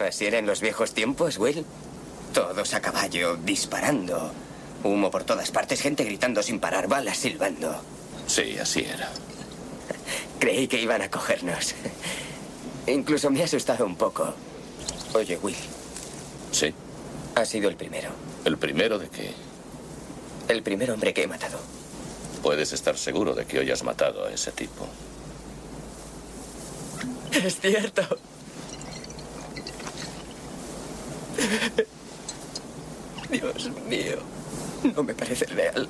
Así era en los viejos tiempos, Will. Todos a caballo, disparando. Humo por todas partes, gente gritando sin parar, balas silbando. Sí, así era. Creí que iban a cogernos. Incluso me ha asustado un poco. Oye, Will. Sí. Ha sido el primero. ¿El primero de qué? El primer hombre que he matado. Puedes estar seguro de que hoy has matado a ese tipo. Es cierto. Dios mío. No me parece real.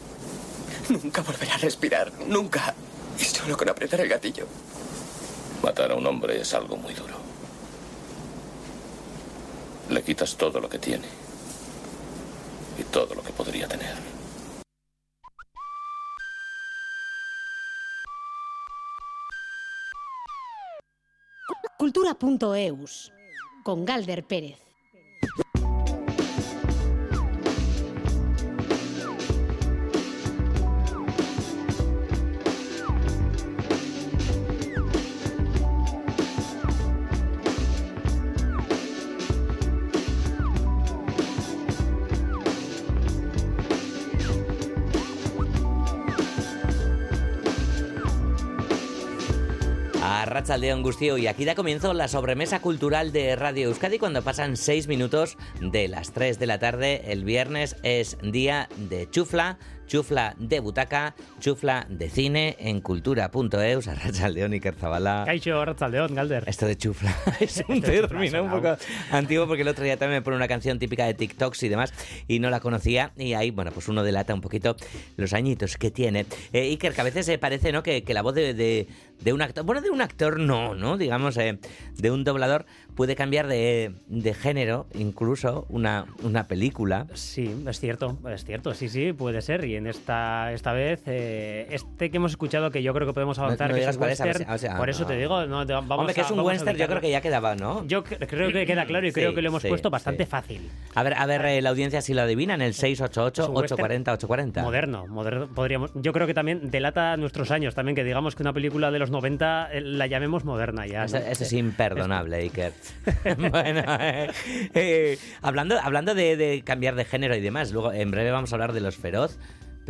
Nunca volverá a respirar. Nunca. Y solo con apretar el gatillo. Matar a un hombre es algo muy duro. Le quitas todo lo que tiene. Y todo lo que podría tener. Cultura.eus con Galder Pérez. Gustio y aquí da comienzo la sobremesa cultural de Radio Euskadi cuando pasan 6 minutos de las 3 de la tarde. El viernes es día de chufla, chufla de butaca, chufla de cine en cultura.eus. A Rachaldeón y Kerzabala. Kaixo, Ratzaldeón, Galder. Esto de chufla es un término un poco antiguo porque el otro día también me pone una canción típica de TikToks y demás y no la conocía y ahí, bueno, pues uno delata un poquito los añitos que tiene. Eh, Iker, que a veces eh, parece, ¿no? Que, que la voz de, de- de un actor, bueno, de un actor no, ¿no? Digamos, eh, de un doblador puede cambiar de, de género, incluso una, una película. Sí, es cierto, es cierto, sí, sí, puede ser. Y esta, esta vez, eh, este que hemos escuchado, que yo creo que podemos avanzar, no que digas es un western, o sea, por eso no. te digo, no, te- vamos Hombre, que es un a western, yo creo que ya quedaba, ¿no? Yo cre- creo que queda claro y Sí, creo que lo hemos sí, puesto bastante sí. fácil. A ver, a ver eh, la audiencia si lo adivina en el 688 Es un western 840 840. Moderno, moderno, podríamos. Yo creo que también delata nuestros años, también que digamos que una película de los 90 eh, la llamemos moderna ya. Eso, ¿no? eso es imperdonable, Iker. bueno, eh, eh, hablando, hablando de, de cambiar de género y demás, luego en breve vamos a hablar de los feroz,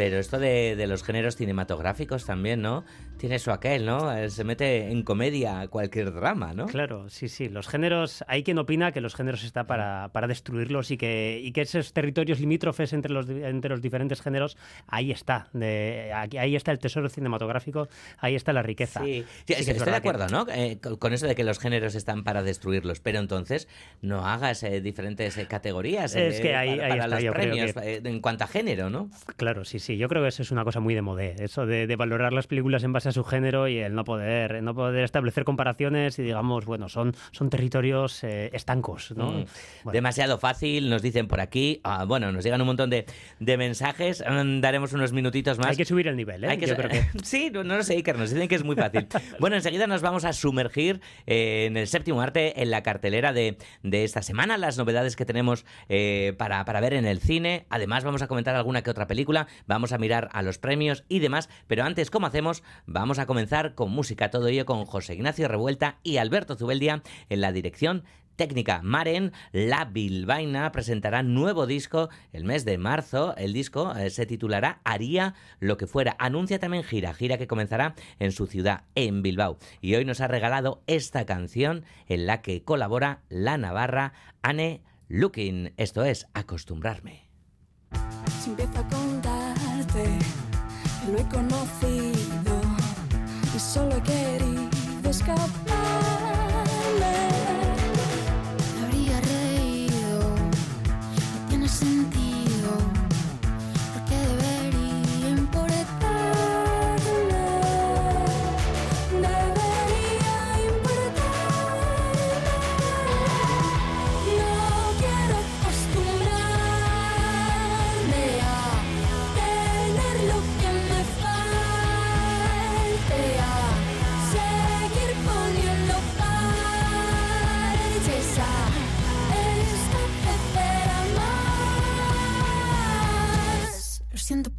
pero esto de, de los géneros cinematográficos también, ¿no? Tiene su aquel, ¿no? Eh, Se mete en comedia cualquier drama, ¿no? Claro, sí, sí. Los géneros, hay quien opina que los géneros está para, para destruirlos y que, y que esos territorios limítrofes entre los, entre los diferentes géneros, ahí está. De, aquí- ahí está el tesoro cinematográfico, ahí está la riqueza. Sí, sí, Sí que es estoy de que- acuerdo, ¿no? Eh, con, eso de que los géneros están para destruirlos, pero entonces no hagas eh, diferentes eh, categorías Es que ahí- para, ahí para está, los premios que- en cuanto a género, ¿no? Claro, sí, sí. Yo creo que eso es una cosa muy de modé. Eso de, de valorar las películas en base a su género y el no poder, el no poder establecer comparaciones y digamos, bueno, son, son territorios eh, estancos, ¿no? Mm. Bueno. Demasiado fácil, nos dicen por aquí. Ah, bueno, nos llegan un montón de, de mensajes. Mm, Daremos unos minutitos más. Hay que subir el nivel, ¿eh? Hay que Yo creo que... Sí, no, no lo sé, Iker, nos dicen que es muy fácil. bueno, enseguida nos vamos a sumergir eh, en el séptimo arte, en la cartelera de, de esta semana, las novedades que tenemos eh, para, para ver en el cine. Además, vamos a comentar alguna que otra película, vamos a mirar a los premios y demás. Pero antes, como hacemos, vamos a comenzar con música, todo ello con José Ignacio Revuelta y Alberto Zubeldia en la dirección técnica. Maren, la bilbaína, presentará nuevo disco el mes de marzo. El disco eh, se titulará Haría lo que fuera. Anuncia también gira, gira que comenzará en su ciudad, en Bilbao. Y hoy nos ha regalado esta canción en la que colabora la navarra Anne Looking. Esto es Acostumbrarme. Si empiezo a contarte lo he conocido solo he querido escaparme.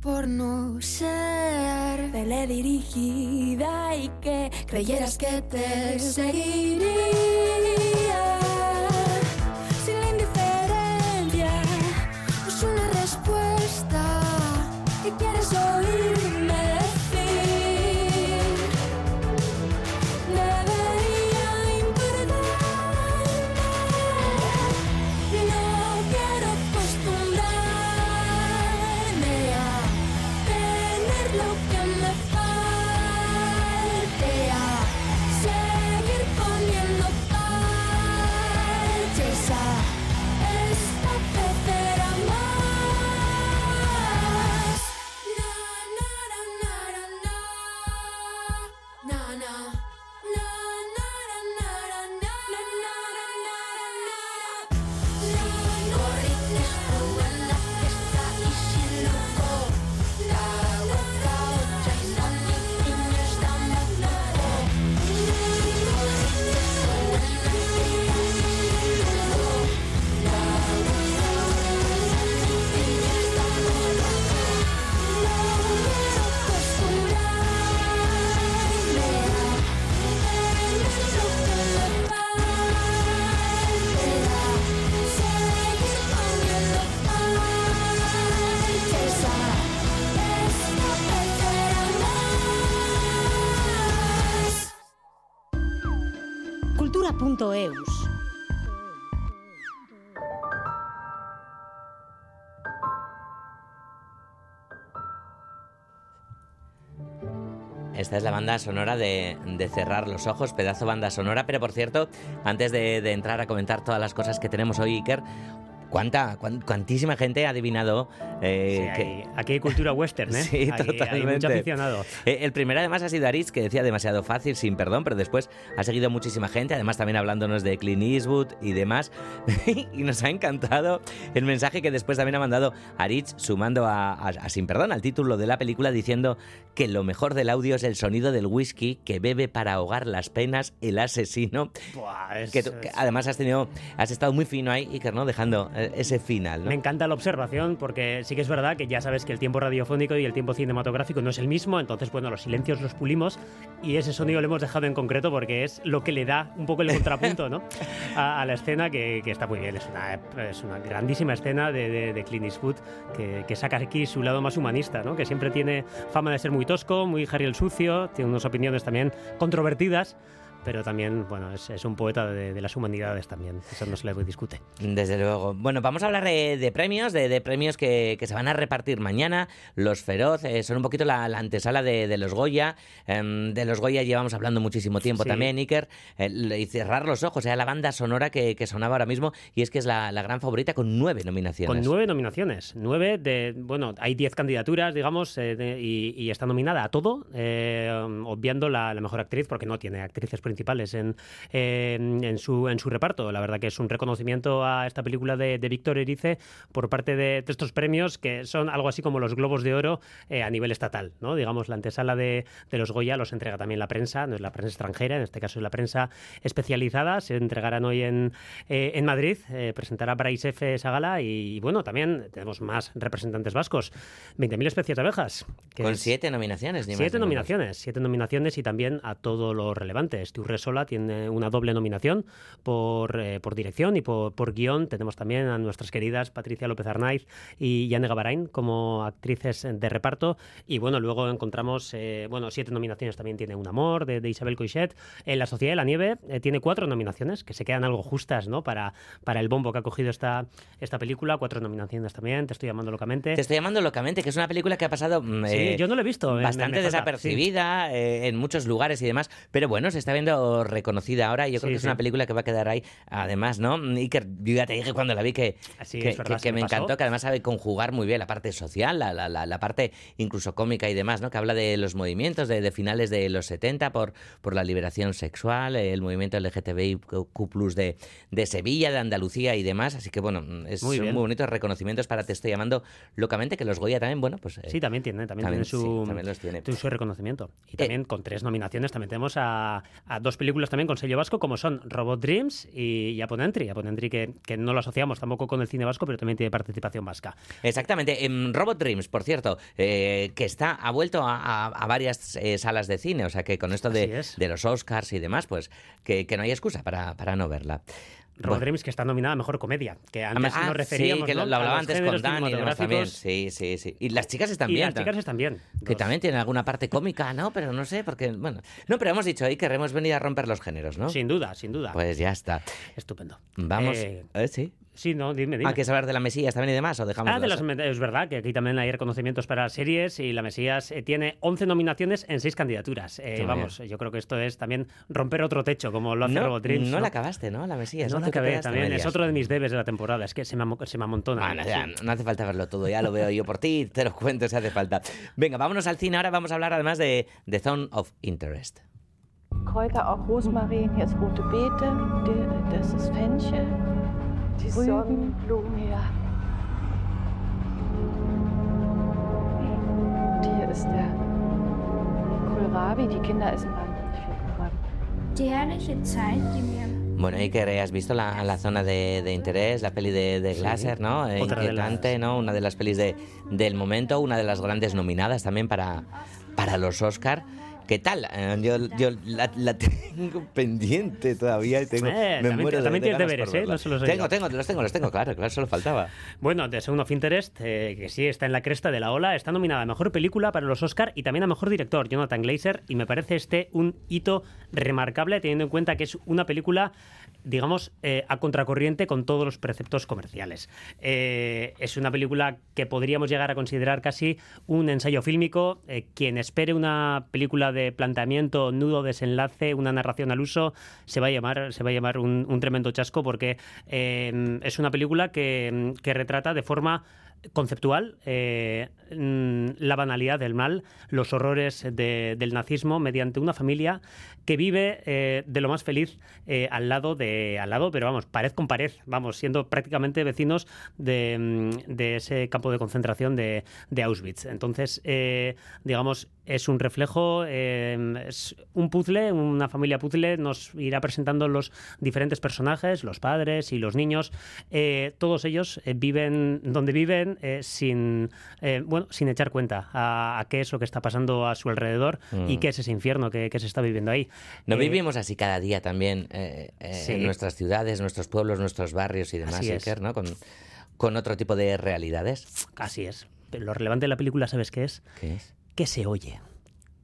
Por no ser teledirigida y que creyeras que te seguiría. Esta es la banda sonora de, de Cerrar los Ojos, pedazo banda sonora. Pero por cierto, antes de, de entrar a comentar todas las cosas que tenemos hoy, Iker, ¿cuánta, cuán- cuantísima gente ha adivinado eh, Sí, que, hay- aquí hay cultura western, ¿eh? Sí, Hay- Hay totalmente. mucho aficionado. Eh, el primero además ha sido Aritz, que decía demasiado fácil, sin perdón, pero después ha seguido muchísima gente, además también hablándonos de Clint Eastwood y demás. y nos ha encantado el mensaje que después también ha mandado Aritz, sumando a, a- a sin perdón al título de la película, diciendo que lo mejor del audio es el sonido del whisky que bebe para ahogar las penas el asesino. Buah, es- Que, tú- que además has tenido, has estado muy fino ahí, Iker, ¿no? Dejando eh, ese final, ¿no? Me encanta la observación porque sí que es verdad que ya sabes que el tiempo radiofónico y el tiempo cinematográfico no es el mismo, entonces bueno, los silencios los pulimos y ese sonido lo hemos dejado en concreto porque es lo que le da un poco el contrapunto ¿no? a, a la escena que, que está muy bien. Es una, es una grandísima escena de, de, de Clint Eastwood que, que saca aquí su lado más humanista, ¿no? que siempre tiene fama de ser muy tosco, muy Harry el sucio, tiene unas opiniones también controvertidas. Pero también, bueno, es, es un poeta de, de las humanidades también, eso no se le discute. Desde luego. Bueno, vamos a hablar de, de premios, de, de premios que, que se van a repartir mañana. Los Feroz eh, son un poquito la, la antesala de, los Goya. Em, de los Goya llevamos hablando muchísimo tiempo Sí. también, Iker. Eh, y cerrar los ojos, era la banda sonora que, que sonaba ahora mismo y es que es la, la gran favorita con nueve nominaciones. Con nueve nominaciones. Nueve de. Bueno, hay diez candidaturas, digamos, eh, y, y está nominada a todo, eh, obviando la, la mejor actriz, porque no tiene actrices principales en, en, en su, en su reparto. La verdad que es un reconocimiento a esta película de, de Víctor Erice por parte de, de estos premios que son algo así como los Globos de Oro eh, a nivel estatal. ¿no? Digamos, la antesala de, de los Goya los entrega también la prensa, no es la prensa extranjera, en este caso es la prensa especializada. Se entregarán hoy en, eh, en Madrid, eh, presentará Bryce F. esa gala y, bueno, también tenemos más representantes vascos. 20.000 especies de abejas. que Con es- siete nominaciones, ni Siete nominaciones, siete nominaciones y también a todo lo relevante. Resola tiene una doble nominación por, eh, por dirección y por, por guion. Tenemos también a nuestras queridas Patricia López Arnaiz y Yane Gabarain como actrices de reparto. Y bueno, luego encontramos, eh, bueno, siete nominaciones también tiene Un Amor de, de Isabel Coixet. En La Sociedad de la Nieve eh, tiene cuatro nominaciones, que se quedan algo justas ¿no? para, para el bombo que ha cogido esta, esta película. Cuatro nominaciones también, Te estoy llamando locamente. Te estoy llamando locamente, que es una película que ha pasado Sí, eh, yo no lo he visto. me- me- bastante me falta, desapercibida eh, en muchos lugares y demás, pero bueno, se está viendo reconocida ahora y yo creo Sí, que es sí. una película que va a quedar ahí. Además, ¿no? Iker, yo ya te dije cuando la vi que, Así que, es verdad, que- se que me pasó. encantó, que además sabe conjugar muy bien la parte social, la, la, la, la parte incluso cómica y demás, ¿no? Que habla de los movimientos de, de finales de los 70 por, por la liberación sexual, eh, el movimiento LGTBIQ de, de Sevilla, de Andalucía y demás. Así que bueno, es, Muy muy bonitos reconocimientos para Te estoy llamando locamente, que los Goya también, bueno, pues... eh, Sí, también tiene, también, su, sí, también los tiene. su reconocimiento. Y Eh, también con tres nominaciones también tenemos a, a dos películas también con sello vasco como son Robot Dreams y Japon Entry. Japon Entry que, que no lo asociamos tampoco con el cine vasco, pero también tiene participación vasca. Exactamente. En Robot Dreams, por cierto, eh, que está ha vuelto a, a- a varias eh, salas de cine, o sea que con esto de, es. de los Oscars y demás, pues que, que no hay excusa para, para no verla. Que está nominada a Mejor Comedia, que antes Ah, nos referíamos sí, que lo, ¿no? lo a hablaba antes con Dani también. Sí, sí, sí. Y las chicas están Y bien. las chicas están bien. Que también tienen alguna parte cómica, ¿no? Pero no sé, porque, bueno. No, pero hemos dicho ahí que hemos venido a romper los géneros, ¿no? Sin duda, sin duda. Pues ya está. Estupendo. Vamos. Eh, Eh, sí. Sí, no, dime, dime. ¿Ah, quieres hablar de la Mesías también y demás? ¿O dejamos Ah, de las- es verdad que aquí también hay reconocimientos para series y La Mesías eh, tiene 11 nominaciones en 6 candidaturas. Eh, vamos, yo creo que esto es también romper otro techo, como lo hace no, Dreams. no la acabaste, ¿no? La Mesías. No la acabé también. Es otro de mis debes de la temporada. Es que se me, se me amontona. Bueno, ya, Sí. no hace falta verlo todo, ya lo veo yo por ti, te lo cuento si hace falta. Venga, vámonos al cine ahora, vamos a hablar además de The Zone of Interest. Kräuter auch Rosmarin, hier ist rote Beete, das ist Fenchel, die Sonnenblume. Ja. Und hier ist der Kohlrabi, die Kinder essen wahnsinnig viel Kohlrabi. Die herrliche Zeit, die wir Bueno, Iker, eh, has visto la, la zona de, de interés, la peli de, de Glasser, ¿no? Eh, Otra de Inquietante, las- ¿no? Una de las pelis de, del momento, una de las grandes nominadas también para, para los Oscar. ¿Qué tal? Eh, yo yo la, la tengo pendiente todavía y tengo, Eh, me también- muero de- también de tienes ganas deberes, ¿eh? No solo soy Tengo, tengo, los tengo, los tengo, claro, claro, solo faltaba. Bueno, The Sound of Interest, eh, que sí está en la cresta de la ola, está nominada a Mejor Película para los Oscar y también a Mejor Director, Jonathan Glazer, y me parece este un hito remarcable teniendo en cuenta que es una película, digamos, eh, a contracorriente con todos los preceptos comerciales. Eh, es una película que podríamos llegar a considerar casi un ensayo fílmico. Eh, quien espere una película de planteamiento, nudo, desenlace, una narración al uso, se va a llamar, se va a llamar un, tremendo chasco porque es una película que, que retrata de forma conceptual la banalidad del mal, los horrores de- del nazismo mediante una familia que vive eh, de lo más feliz eh, al lado de al lado, pero vamos, pared con pared, vamos, siendo prácticamente vecinos de, mm, de ese campo de concentración de, Auschwitz. Entonces, eh, digamos, es un reflejo, eh, es un puzzle, una familia puzzle, nos irá presentando los diferentes personajes, los padres y los niños. Todos ellos viven donde viven sin, bueno, sin echar cuenta a, a qué es lo que está pasando a su alrededor y Mm. qué es ese infierno que, que se está viviendo ahí. No Eh, vivimos así cada día también eh, eh, Sí. en nuestras ciudades, nuestros pueblos, nuestros barrios y demás. Iker, ¿no? Con, con otro tipo de realidades. Así es. Pero lo relevante de la película, ¿sabes qué es? ¿Qué es? que se oye,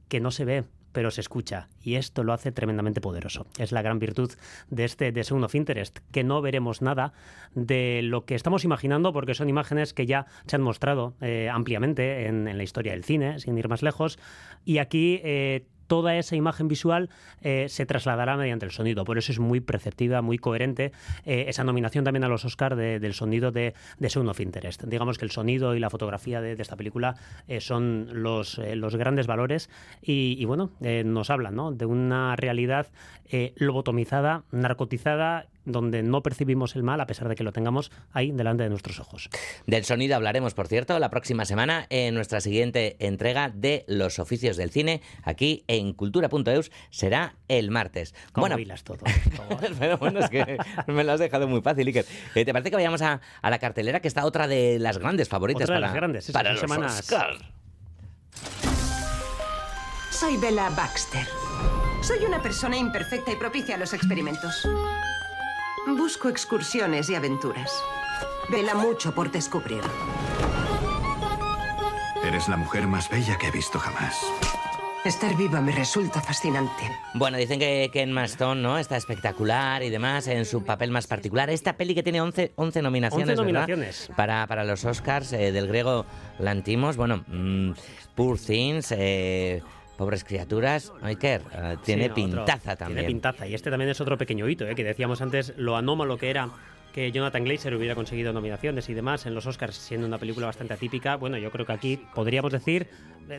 que no se ve, pero se escucha. Y esto lo hace tremendamente poderoso. Es la gran virtud de este de Sound of Interest, que no veremos nada de lo que estamos imaginando, porque son imágenes que ya se han mostrado eh, ampliamente en, la historia del cine, sin ir más lejos. Y aquí eh, toda esa imagen visual eh, se trasladará mediante el sonido. Por eso es muy perceptiva, muy coherente eh, esa nominación también a los Oscar de- del sonido de, de Sound of Interest. Digamos que el sonido y la fotografía de, esta película eh, son los, eh, los grandes valores y, y bueno, nos hablan ¿no? de una realidad lobotomizada, narcotizada, donde no percibimos el mal a pesar de que lo tengamos ahí delante de nuestros ojos. Del sonido hablaremos, por cierto, la próxima semana en nuestra siguiente entrega de Los Oficios del Cine, aquí en cultura.eus, será el martes. ¿Cómo bueno, hilas todo? pero bueno, es que me lo has dejado muy fácil, Iker. Eh, ¿Te parece que vayamos a, a la cartelera, que está otra de las grandes favoritas Otra de para, las grandes, esas para los semanas. Oscar? Soy Bella Baxter. Soy una persona imperfecta y propicia a los experimentos. Busco excursiones y aventuras. Vela mucho por descubrir. Eres la mujer más bella que he visto jamás. Estar viva me resulta fascinante. Bueno, dicen que, que Emma Stone ¿no? está espectacular y demás en su papel más particular. Esta peli que tiene 11, 11 nominaciones, 11 ¿verdad? nominaciones. Para, para los Oscars eh, del griego Lantimos. Bueno, mm, Poor Things, eh, Pobres Criaturas. Iker, eh, tiene Sí, no, otro- pintaza también. Tiene pintaza. Y este también es otro pequeño hito, ¿eh? que decíamos antes lo anómalo que era que Jonathan Glazer hubiera conseguido nominaciones y demás en los Oscars, siendo una película bastante atípica. Bueno, yo creo que aquí podríamos decir,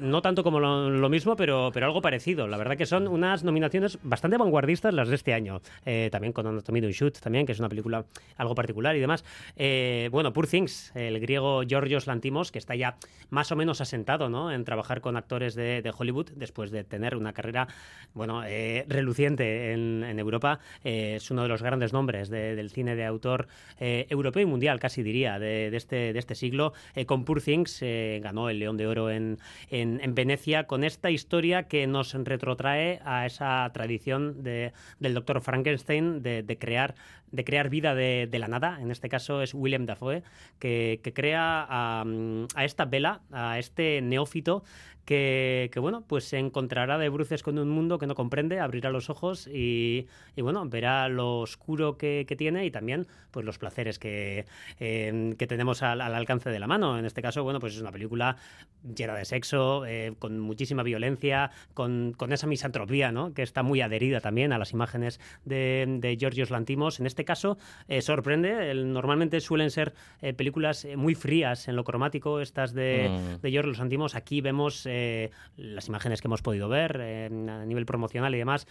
no tanto como lo, mismo, pero, pero algo parecido. La verdad que son unas nominaciones bastante vanguardistas las de este año. Eh, también con Anatomy de un Shoot, también, que es una película algo particular y demás. Eh, bueno, Poor Things, el griego Georgios Lantimos, que está ya más o menos asentado ¿no? en trabajar con actores de, Hollywood después de tener una carrera bueno, eh, reluciente en, Europa. Es uno de los grandes nombres de- del cine de autor europeo y mundial, casi diría, de, de este, de este siglo. Con Poor Things ganó el León de Oro en, en, en Venecia con esta historia que nos retrotrae a esa tradición de, del doctor Frankenstein de, de crear de crear vida de, la nada. En este caso es William Dafoe, que, que crea a, esta vela, a este neófito que, que, bueno, pues se encontrará de bruces con un mundo que no comprende, abrirá los ojos y, y, bueno, verá lo oscuro que, que tiene y también pues los placeres que, eh, que tenemos al, al alcance de la mano. En este caso, bueno, pues es una película llena de sexo, eh, con muchísima violencia, con, con esa misantropía, ¿no? Que está muy adherida también a las imágenes de, de Georgios Lantimos. En este caso, eh, sorprende. El- normalmente suelen ser eh, películas eh, muy frías en lo cromático, estas de, Mm. de Georgios Lantimos. Aquí vemos las imágenes que hemos podido ver a nivel promocional y demás.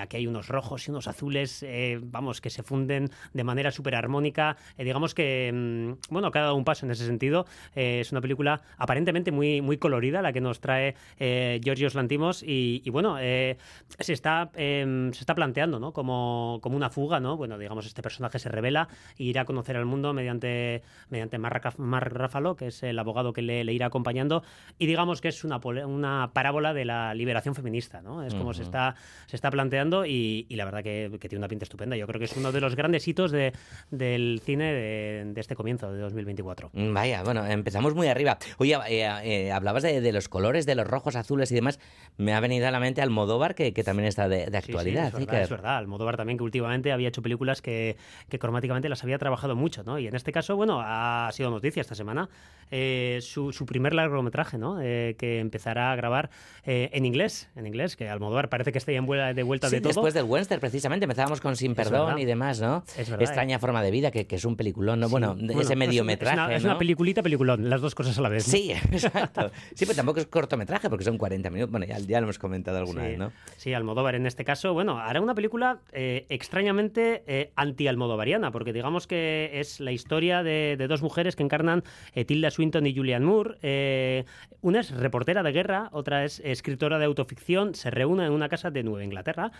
Aquí hay unos rojos y unos azules, vamos, que se funden de manera súper armónica. Digamos que, mm, bueno, cada un paso en ese sentido. Es una película aparentemente muy, muy colorida la que nos trae Georgios Lantimos y, y bueno, se, está, eh, se está planteando ¿no? como, como una fuga, ¿no? Bueno, digamos, este personaje se revela e irá a conocer al mundo mediante, mediante Mark, Mark Ruffalo, que es el abogado que le, le irá acompañando y digamos que es una una parábola de la liberación feminista, ¿no? Es como se, está, se está planteando y, y la verdad que, que tiene una pinta estupenda. Yo creo que es uno de los grandes hitos de- del cine de, de este comienzo de 2024. Mm, Vaya, bueno, empezamos muy arriba. Oye, eh, eh, hablabas de, de los colores, de los rojos, azules y demás. Me ha venido a la mente Almodóvar, que, que también está de, de Sí, sí, actualidad. es, verdad, es verdad. Almodóvar también que últimamente había hecho películas que, que cromáticamente las había trabajado mucho, ¿no? Y en este caso, bueno, ha sido noticia esta semana eh, su, su primer largometraje, ¿no? Eh, que empezará a grabar eh, en inglés, en inglés, que Almodóvar parece que está ya en vuela- de vuelta Sí, de todo. después del Western, precisamente, empezábamos con Sin Perdón y demás, ¿no? Es verdad, Extraña forma de vida, que, que es un peliculón, ¿no? Sí, Bueno, bueno, ese es- mediometraje, Es una, es ¿no? una peliculita, peliculón, las dos cosas a la vez. ¿no? Sí, exacto. Sí, pero tampoco es cortometraje, porque son 40 minutos. Bueno, ya, ya lo hemos comentado alguna Sí, vez, ¿no? Sí, Almodóvar en este caso, bueno, hará una película eh, extrañamente eh, anti-almodovariana, porque digamos que es la historia de, dos mujeres que encarnan eh, Tilda Swinton y Julianne Moore. Eh, una es reportera de guerra, otra es escritora de autoficción, se reúnen en una casa de Nueva Inglaterra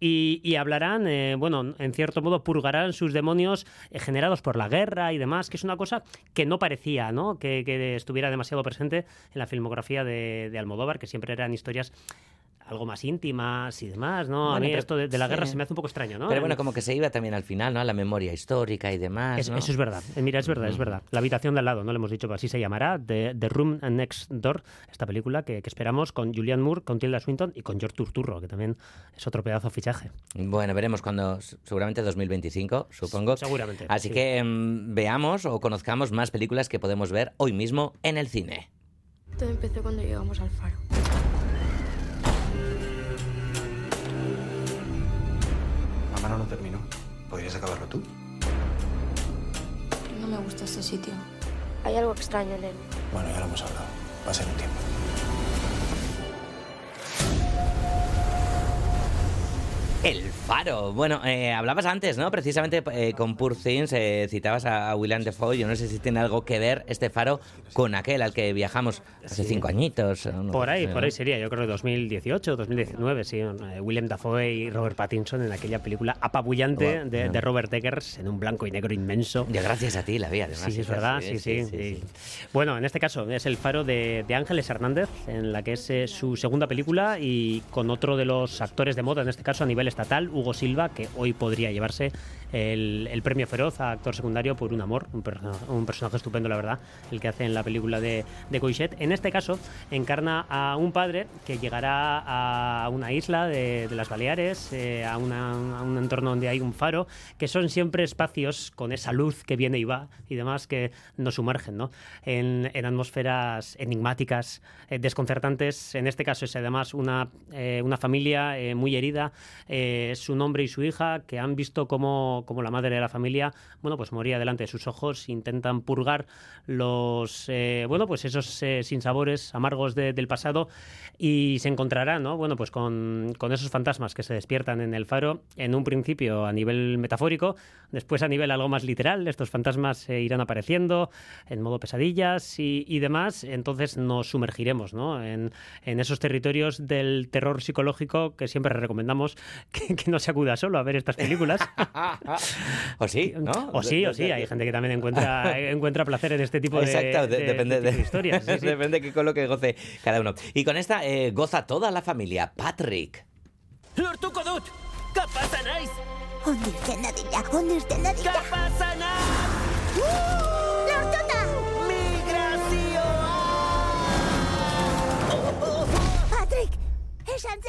y, hablarán, eh, bueno, en cierto modo purgarán sus demonios eh, generados por la guerra y demás, que es una cosa que no parecía, ¿no? Que, estuviera demasiado presente en la filmografía de Almodóvar, que siempre eran historias algo más íntimas y demás, ¿no? a Bueno, mí pero- esto de, de la guerra sí. se me hace un poco extraño, ¿no? Pero bueno, En- como que se iba también al final, ¿no? A la memoria histórica y demás, es- ¿no? Eso es verdad. Eh, Mira, es verdad, es verdad. La habitación de al lado, no le hemos dicho, pero así se llamará. The, The Room Next Door, esta película que, que esperamos con Julianne Moore, con Tilda Swinton y con George Turturro, que también es otro pedazo de fichaje. Bueno, veremos cuando, seguramente 2025, supongo. Seguramente, Así sí. que mm, veamos o conozcamos más películas que podemos ver hoy mismo en el cine. Todo empezó cuando llegamos al faro. Mamá no lo terminó. ¿Podrías acabarlo tú? No me gusta este sitio. Hay algo extraño en él. Bueno, ya lo hemos hablado. Va a ser un tiempo. El Faro. Bueno, eh, hablabas antes, ¿no? Precisamente eh, con Poor Things eh, citabas a, a William Defoe. Yo no sé si tiene algo que ver este Faro con aquel al que viajamos hace cinco añitos. no Por ahí, sé, por ahí sería, yo creo 2018, 2019, sí. Eh, William Dafoe y Robert Pattinson en aquella película apabullante Guau, de, de Robert Eggers en un blanco y negro inmenso. Yo gracias a ti la vi, además. Sí, es verdad, sí sí, sí. Bueno, en este caso es el faro de, de Ángeles Hernández, en la que es eh, su segunda película y con otro de los actores de moda, en este caso a nivel estatal, Hugo Silva, que hoy podría llevarse el, el premio feroz a actor secundario por un amor, un, un personaje estupendo, la verdad, el que hace en la película de, de. En este caso encarna a un padre que llegará a una isla de, de las Baleares, eh, a, una- a un entorno donde hay un faro, que son siempre espacios con esa luz que viene y va y demás que nos sumergen ¿no? en, en atmósferas enigmáticas, eh, desconcertantes. En este caso es además una, eh, una familia eh, muy herida, eh, su hombre y su hija, que han visto cómo, cómo la madre de la familia bueno, pues moría delante de sus ojos, intentan purgar los eh, bueno, pues esos eh, sinsabores amargos de- del pasado y se encontrarán ¿no? bueno, pues con, con esos fantasmas que se despiertan en el faro, en un principio a nivel metafórico, después a nivel algo más literal, estos fantasmas eh, irán apareciendo en modo pesadillas y, y demás, entonces nos sumergiremos ¿no? en, en esos territorios del terror psicológico que siempre recomendamos que, que no se acuda solo a ver estas películas. o sí, ¿no? O sí, o sí, hay gente que también encuentra, encuentra placer en este tipo de, Exacto, de- de- depende de de, historias. sí, sí. depende que con lo que goce cada uno. Y con esta eh, goza toda la familia. Patrick. Lortuko dut!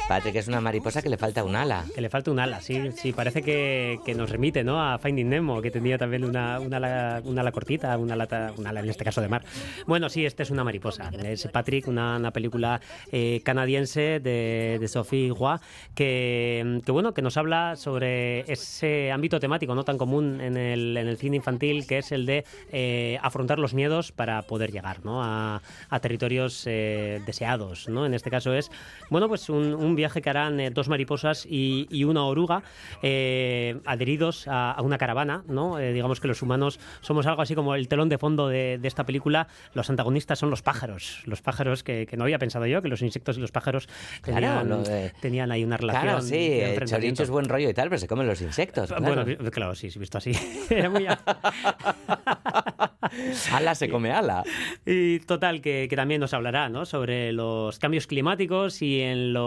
Patrick es una mariposa que le falta un ala. Que le falta un ala, sí, sí, parece que, que nos remite ¿no? a Finding Nemo, que tenía también una, una, ala, una ala cortita, una, lata, una ala en este caso de mar. Bueno, sí, este es una mariposa. Es Patrick, una, una película eh, canadiense de, de Sophie Roy, que, que, bueno, que nos habla sobre ese ámbito temático no tan común en el, en el cine infantil, que es el de eh, afrontar los miedos para poder llegar ¿no? a, a territorios eh, deseados. ¿no? En este caso es, bueno, pues un, un viaje que harán eh, dos mariposas y, y una oruga eh, adheridos a, a una caravana, ¿no? Eh, digamos que los humanos somos algo así como el telón de fondo de, de esta película. Los antagonistas son los pájaros, los pájaros que, que no había pensado yo, que los insectos y los pájaros tenían, lo de- tenían ahí una relación. Claro, sí, el choricho es buen rollo y tal, pero se comen los insectos. claro. Bueno, claro, sí, visto así. Muy... ala se come ala. Y total, que, que también nos hablará ¿no? sobre los cambios climáticos y en los,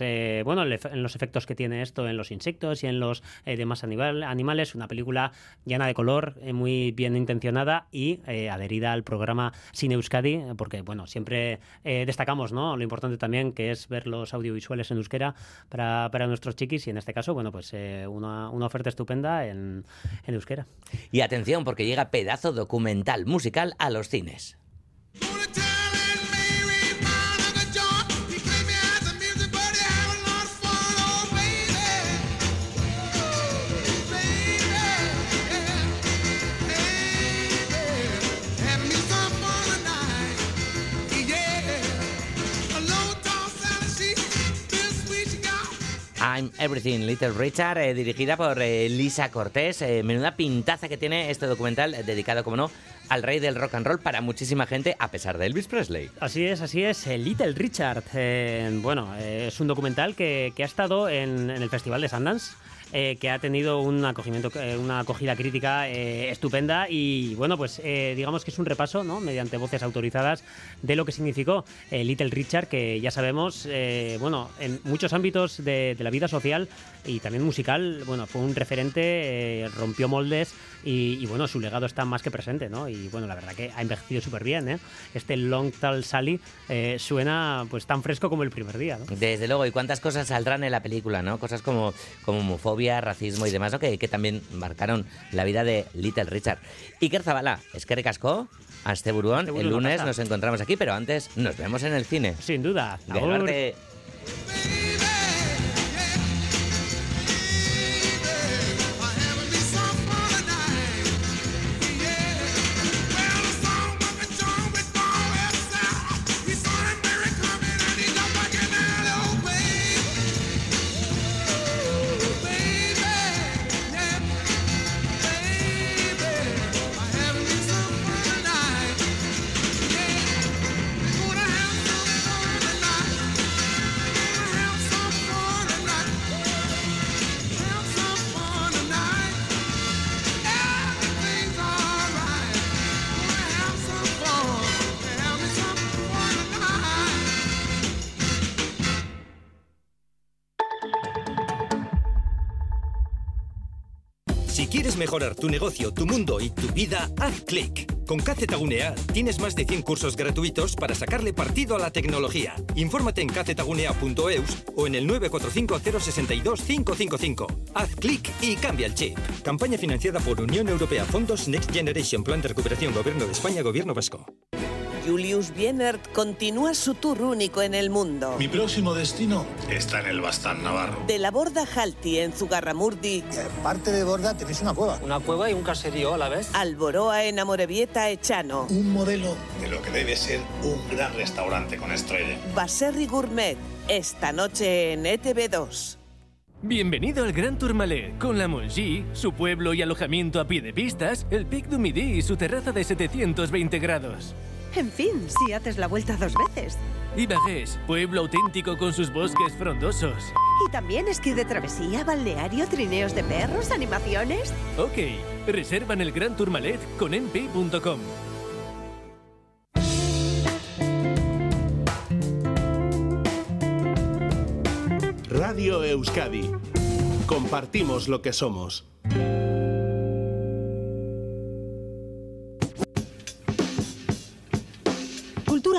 eh, bueno, en los efectos que tiene esto en los insectos y en los eh, demás animal- animales. Una película llena de color, eh, muy bien intencionada y adherida al programa Cine Euskadi, porque bueno, siempre destacamos ¿no? lo importante también que es ver los audiovisuales en euskera para, para nuestros chiquis y en este caso, bueno, pues una, una oferta estupenda en, en euskera. Y atención, porque llega pedazo documental musical a los cines. Everything Little Richard, eh, dirigida por eh, Lisa Cortés. Eh, menuda pintaza que tiene este documental dedicado, como no, al rey del rock and roll para muchísima gente, a pesar de Elvis Presley. Así es, así es. Little Richard. bueno, es un documental que, ha estado en, el Festival de Sundance. que ha tenido un acogimiento, una acogida crítica estupenda y bueno, pues digamos que es un repaso, ¿no? mediante voces autorizadas de lo que significó Little Richard, que ya sabemos, bueno, en muchos ámbitos de, de la vida social y también musical, bueno, fue un referente, eh, rompió moldes y, y, bueno, su legado está más que presente, ¿no? Y bueno, la verdad que ha envejecido súper bien, ¿eh? Este Long Tall Sally eh, suena pues tan fresco como el primer día, ¿no? Desde luego, y cuántas cosas saldrán en la película, ¿no? Cosas como, como homofobia, racismo y demás, ¿no? que, que también marcaron la vida de Little Richard. Iker Zabala, es que recascó a este buruón. Este El lunes nos encontramos aquí, pero antes nos vemos en el cine. Sin duda. Agur. Tu negocio, tu mundo y tu vida, haz clic. Con Kzetagunea tienes más de 100 cursos gratuitos para sacarle partido a la tecnología. Infórmate en kzetagunea.eus o en el 945 062 555. Haz clic y cambia el chip. Campaña financiada por Unión Europea Fondos Next Generation Plan de Recuperación Gobierno de España Gobierno Vasco. Julius Bienert continúa su tour único en el mundo. Mi próximo destino está en el Bastán Navarro. De la Borda Jalti en Zugarramurdi. Parte de Borda tenéis una cueva. Una cueva y un caserío a la vez. Alboroa en Amorebieta Echano. Un modelo de lo que debe ser un gran restaurante con estrella. Baserri Gourmet. Esta noche en E ETV2. Bienvenido al Gran Tourmalet, con la Mongie, su pueblo y alojamiento a pie de pistas, el Pic du Midi y su terraza de 720 grados. En fin, si haces la vuelta dos veces. Y Bagués, pueblo auténtico con sus bosques frondosos. Y también esquí de travesía, balneario, trineos de perros, animaciones. Ok, reserva en el Gran Tourmalet con enpi.com. Radio Euskadi. Compartimos lo que somos.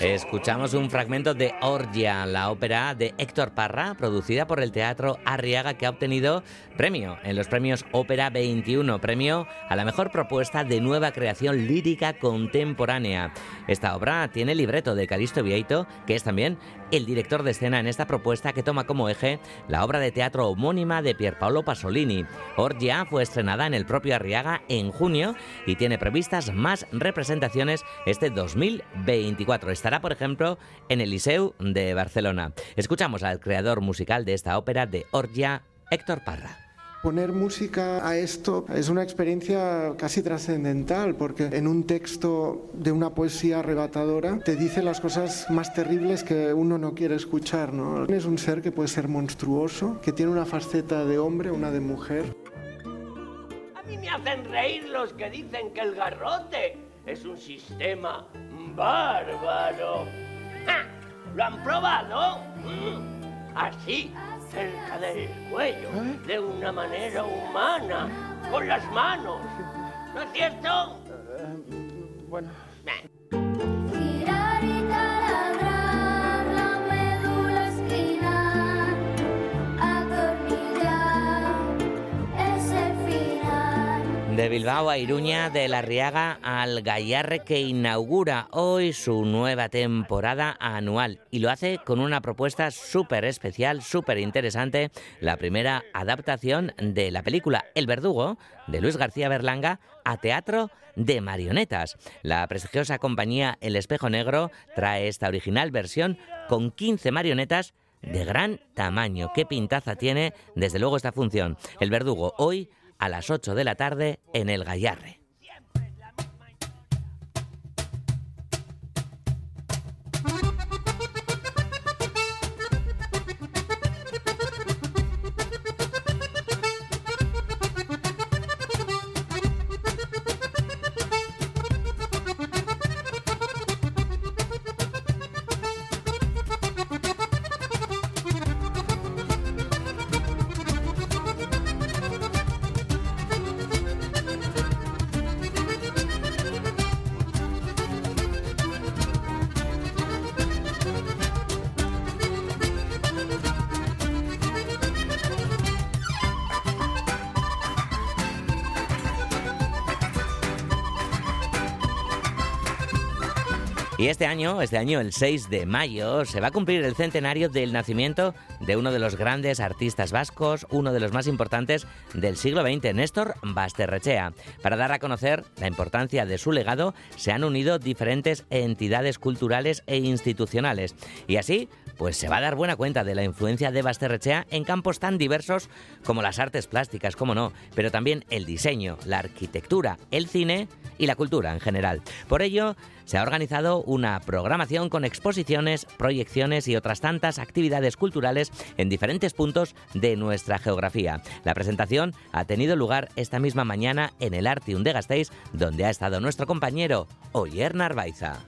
Escuchamos un fragmento de Orgia, la ópera de Héctor Parra, producida por el Teatro Arriaga, que ha obtenido premio en los premios Ópera 21, premio a la mejor propuesta de nueva creación lírica contemporánea. Esta obra tiene libreto de Calisto Vieito, que es también el director de escena en esta propuesta que toma como eje la obra de teatro homónima de Pierpaolo Pasolini. Orgia fue estrenada en el propio Arriaga en junio y tiene previstas más representaciones este 2024. Estará, por ejemplo, en el Liceu de Barcelona. Escuchamos al creador musical de esta ópera de Orgia, Héctor Parra. Poner música a esto es una experiencia casi trascendental porque en un texto de una poesía arrebatadora te dice las cosas más terribles que uno no quiere escuchar. ¿no? Es un ser que puede ser monstruoso, que tiene una faceta de hombre, una de mujer. A mí me hacen reír los que dicen que el garrote es un sistema bárbaro. ¡Ja! ¿Lo han probado? Mm. Así cerca del cuello, de una manera humana, con las manos. ¿No es cierto? bueno. Girar De Bilbao a Iruña, de La Riaga al Gallarre que inaugura hoy su nueva temporada anual y lo hace con una propuesta súper especial, súper interesante, la primera adaptación de la película El Verdugo de Luis García Berlanga a teatro de marionetas. La prestigiosa compañía El Espejo Negro trae esta original versión con 15 marionetas de gran tamaño. ¿Qué pintaza tiene desde luego esta función? El Verdugo hoy a las 8 de la tarde en el Gallarre. Este año, este año, el 6 de mayo, se va a cumplir el centenario del nacimiento de uno de los grandes artistas vascos, uno de los más importantes del siglo XX, Néstor Basterrechea. Para dar a conocer la importancia de su legado, se han unido diferentes entidades culturales e institucionales. Y así, pues se va a dar buena cuenta de la influencia de Basterrechea en campos tan diversos como las artes plásticas, como no, pero también el diseño, la arquitectura, el cine y la cultura en general. Por ello, se ha organizado una programación con exposiciones, proyecciones y otras tantas actividades culturales en diferentes puntos de nuestra geografía. La presentación ha tenido lugar esta misma mañana en el Artium de Gasteiz, donde ha estado nuestro compañero Oyer Narvaiza.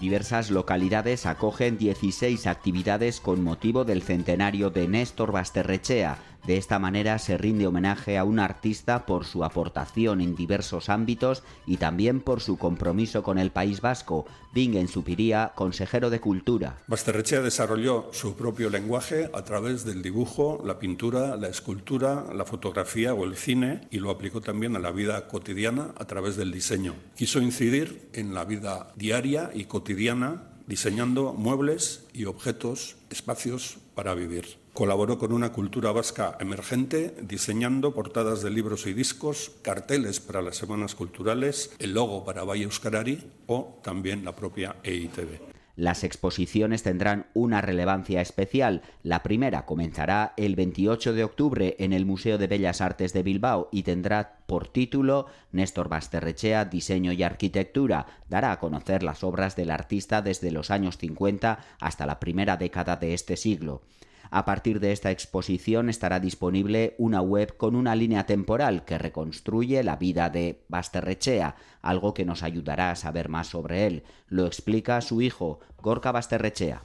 Diversas localidades acogen 16 actividades con motivo del centenario de Néstor Basterrechea. De esta manera se rinde homenaje a un artista por su aportación en diversos ámbitos y también por su compromiso con el País Vasco. Bingen Supiría, consejero de Cultura. Basterrechea desarrolló su propio lenguaje a través del dibujo, la pintura, la escultura, la fotografía o el cine y lo aplicó también a la vida cotidiana a través del diseño. Quiso incidir en la vida diaria y cotidiana diseñando muebles y objetos, espacios para vivir. Colaboró con una cultura vasca emergente, diseñando portadas de libros y discos, carteles para las semanas culturales, el logo para Valle Euskarari o también la propia EITB. Las exposiciones tendrán una relevancia especial. La primera comenzará el 28 de octubre en el Museo de Bellas Artes de Bilbao y tendrá por título Néstor Basterrechea, Diseño y Arquitectura. Dará a conocer las obras del artista desde los años 50 hasta la primera década de este siglo. A partir de esta exposición estará disponible una web con una línea temporal que reconstruye la vida de Basterrechea, algo que nos ayudará a saber más sobre él. Lo explica su hijo, Gorka Basterrechea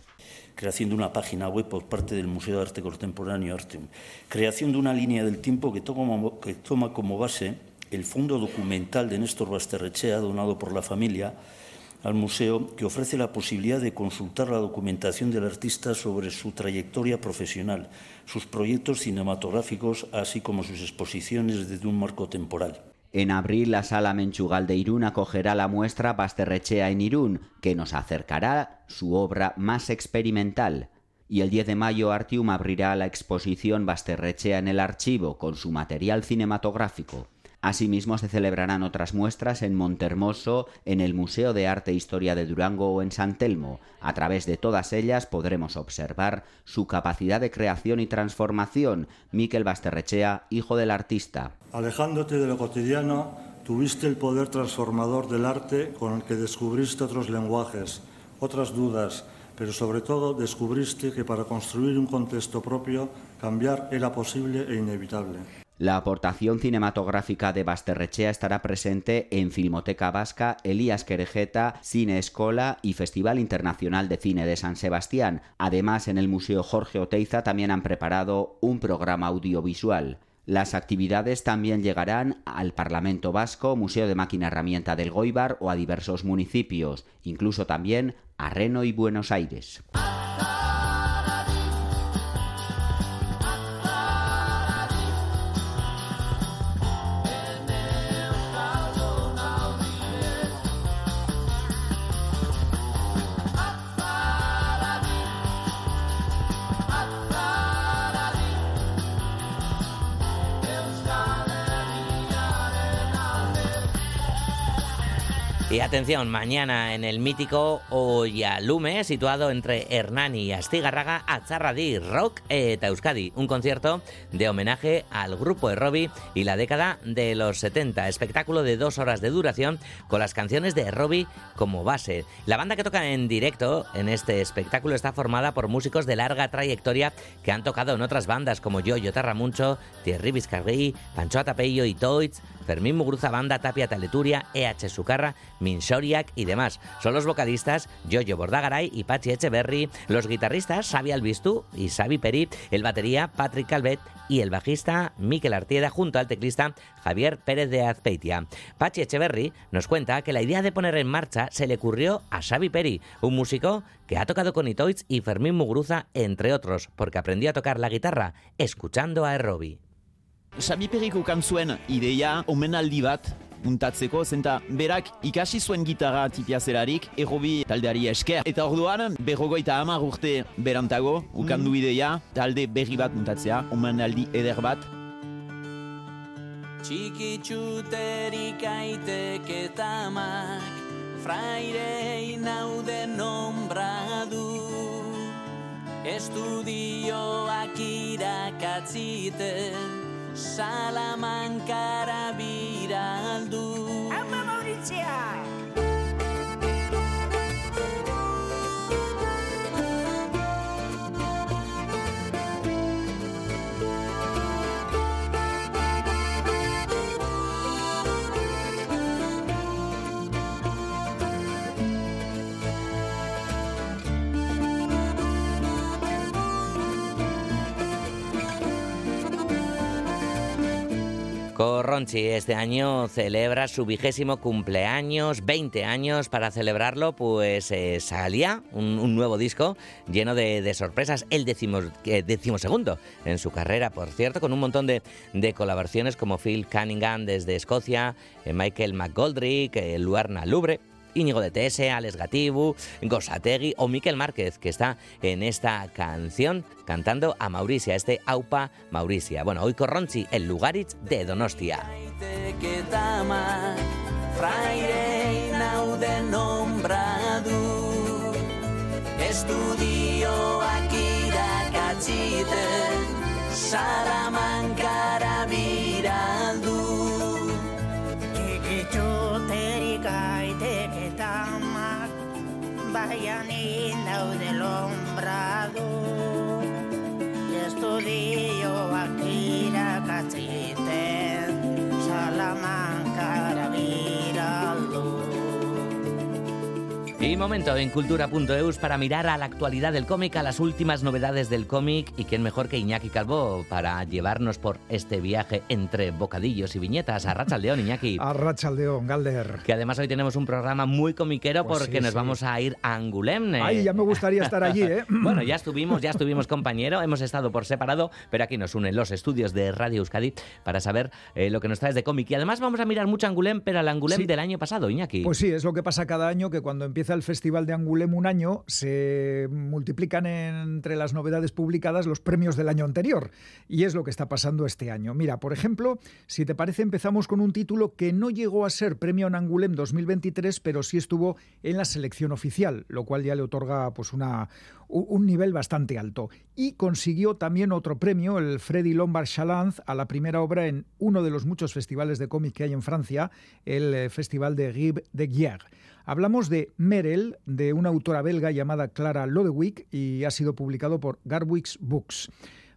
creación de una página web por parte del Museo de Arte Contemporáneo Artem, creación de una línea del tiempo que toma, como base el fondo documental de Néstor Basterrechea, donado por la familia, al museo que ofrece la posibilidad de consultar la documentación del artista sobre su trayectoria profesional, sus proyectos cinematográficos, así como sus exposiciones desde un marco temporal. En abril, la Sala Menchugal de Irún acogerá la muestra Basterrechea en Irún, que nos acercará su obra más experimental. Y el 10 de mayo, Artium abrirá la exposición Basterrechea en el archivo con su material cinematográfico. Asimismo, se celebrarán otras muestras en Montermoso, en el Museo de Arte e Historia de Durango o en San Telmo. A través de todas ellas podremos observar su capacidad de creación y transformación. Miquel Basterrechea, hijo del artista. Alejándote de lo cotidiano, tuviste el poder transformador del arte con el que descubriste otros lenguajes, otras dudas, pero sobre todo descubriste que para construir un contexto propio, cambiar era posible e inevitable. La aportación cinematográfica de Basterrechea estará presente en Filmoteca Vasca, Elías Querejeta, Cine Escola y Festival Internacional de Cine de San Sebastián. Además, en el Museo Jorge Oteiza también han preparado un programa audiovisual. Las actividades también llegarán al Parlamento Vasco, Museo de Máquina Herramienta del Goibar o a diversos municipios, incluso también a Reno y Buenos Aires. Y atención, mañana en el mítico Oyalume, situado entre Hernani y Astigarraga, Atzarradi Rock eta Euskadi, un concierto de homenaje al grupo de Robbie y la década de los 70, espectáculo de dos horas de duración con las canciones de Robbie como base. La banda que toca en directo en este espectáculo está formada por músicos de larga trayectoria que han tocado en otras bandas como Yoyo Tarramuncho, Thierry Vizcarrí, Pancho Atapello y Toits, Fermín Muguruza Banda, Tapia Taleturia, EH Sucarra, Minsoriak y demás. Son los vocalistas Yoyo Bordagaray y Pachi Echeverry, los guitarristas Xavi Albistú y Xavi Peri, el batería Patrick Calvet y el bajista Miquel Artieda junto al teclista Javier Pérez de Azpeitia. Pachi Echeverry nos cuenta que la idea de poner en marcha se le ocurrió a Xavi Peri, un músico que ha tocado con Itoiz y Fermín Muguruza, entre otros, porque aprendió a tocar la guitarra escuchando a Errobi. Xabi Periko kantzuen ideia omenaldi bat muntatzeko, zenta berak ikasi zuen gitarra tipia zelarik, errobi taldeari esker. Eta orduan, berrogoita hamar urte berantago, ukandu ideia, talde berri bat muntatzea, omenaldi eder bat. Txikitxuterik aiteke tamak Frairei naude nombradu Estudioak irakatziten Salamankara biraldu Ama Mauritzia! Corronchi este año celebra su vigésimo cumpleaños, 20 años. Para celebrarlo, pues eh, salía un, nuevo disco lleno de, sorpresas, el decimos, eh, decimosegundo en su carrera, por cierto, con un montón de, de colaboraciones como Phil Cunningham desde Escocia, eh, Michael McGoldrick, eh, Luarna Lubre. Íñigo de TS, Alex Gatibu, Gosategui o Miquel Márquez, que está en esta canción cantando a Mauricia, este Aupa Mauricia. Bueno, hoy Corronchi, el Lugaritz de Donostia. hay nadie en o Y momento en cultura.eus para mirar a la actualidad del cómic, a las últimas novedades del cómic y quién mejor que Iñaki Calvo para llevarnos por este viaje entre bocadillos y viñetas. A Rachaldeón, Iñaki. A Rachaldeón, Galder. Que además hoy tenemos un programa muy comiquero Pues porque sí, nos sí. vamos a ir a Angulem. Ay, ya me gustaría estar allí, ¿eh? bueno, ya estuvimos, ya estuvimos compañero, hemos estado por separado, pero aquí nos unen los estudios de Radio Euskadi para saber eh, lo que nos traes de cómic. Y además vamos a mirar mucho Angulem, pero al Angulem Sí. del año pasado, Iñaki. Pues sí, es lo que pasa cada año, que cuando empieza empieza el Festival de Angulem un año, se multiplican entre las novedades publicadas los premios del año anterior. Y es lo que está pasando este año. Mira, por ejemplo, si te parece, empezamos con un título que no llegó a ser premio en Angulem 2023, pero sí estuvo en la selección oficial, lo cual ya le otorga pues una, un nivel bastante alto. Y consiguió también otro premio, el Freddy Lombard Chalanz, a la primera obra en uno de los muchos festivales de cómic que hay en Francia, el eh, Festival de Rive de Guerre. Hablamos de De una autora belga llamada Clara Lodewyk, y ha sido publicado por Garwix Books.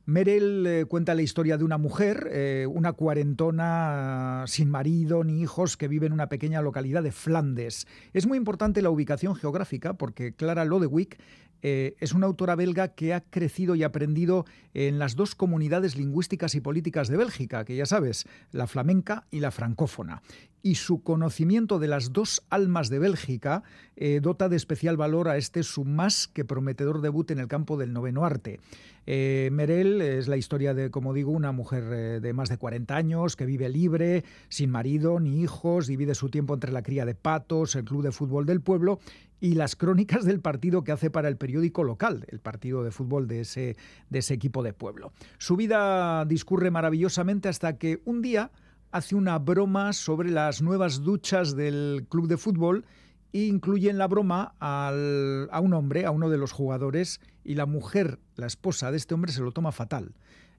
Merel eh, cuenta la historia de una mujer, eh, una cuarentona ah, sin marido ni hijos que vive en una pequeña localidad de Flandes. Es muy importante la ubicación geográfica porque Clara Lodewyk eh, es una autora belga que ha crecido y aprendido en las dos comunidades lingüísticas y políticas de Bélgica, que ya sabes, la flamenca y la francófona. Y su conocimiento de las dos almas de Bélgica eh, dota de especial valor a este su más que prometedor debut en el campo del noveno arte. Eh, Merel es la historia de, como digo, una mujer de más de 40 años que vive libre, sin marido ni hijos, divide su tiempo entre la cría de patos, el club de fútbol del pueblo y las crónicas del partido que hace para el periódico local, el partido de fútbol de ese, equipo de pueblo. Su vida discurre maravillosamente hasta que un día hace una broma sobre las nuevas duchas del club de fútbol e incluye en la broma a un hombre, a uno de los jugadores, y la mujer, la esposa de este hombre, se lo toma fatal.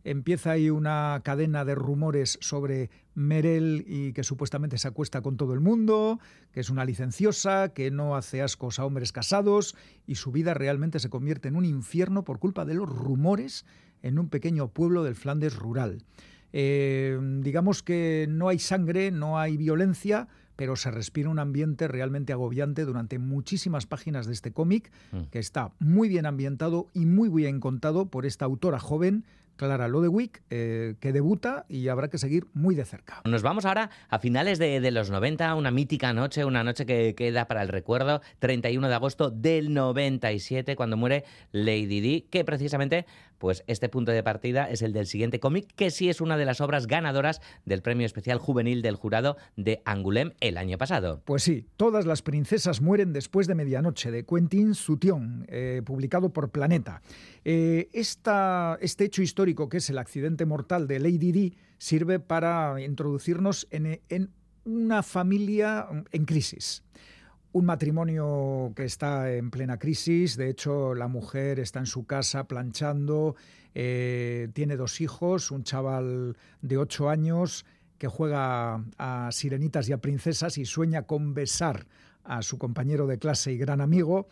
Empieza ahí una cadena de rumores sobre Merel y que supuestamente se acuesta con todo el mundo, que es una licenciosa, que no hace ascos a hombres casados y su vida realmente se convierte en un infierno por culpa de los rumores en un pequeño pueblo del Flandes rural. Eh, digamos que no hay sangre, no hay violencia, pero se respira un ambiente realmente agobiante durante muchísimas páginas de este cómic, que está muy bien ambientado y muy bien contado por esta autora joven, Clara Lodewyk, eh, que debuta y habrá que seguir muy de cerca. Nos vamos ahora a finales de, de los 90, una mítica noche, una noche que queda para el recuerdo, 31 de agosto del 97, cuando muere Lady Di, que precisamente, pues este punto de partida es el del siguiente cómic, que sí es una de las obras ganadoras del Premio Especial Juvenil del Jurado de Angoulême el año pasado. Pues sí, Todas las princesas mueren después de medianoche, de Quentin Sution, eh, publicado por Planeta. Eh, este hecho histórico, que es el accidente mortal de Lady Di, sirve para introducirnos en una familia en crisis. Un matrimonio que está en plena crisis, de hecho la mujer está en su casa planchando, eh, tiene dos hijos, un chaval de ocho años que juega a sirenitas y a princesas y sueña con besar a su compañero de clase y gran amigo,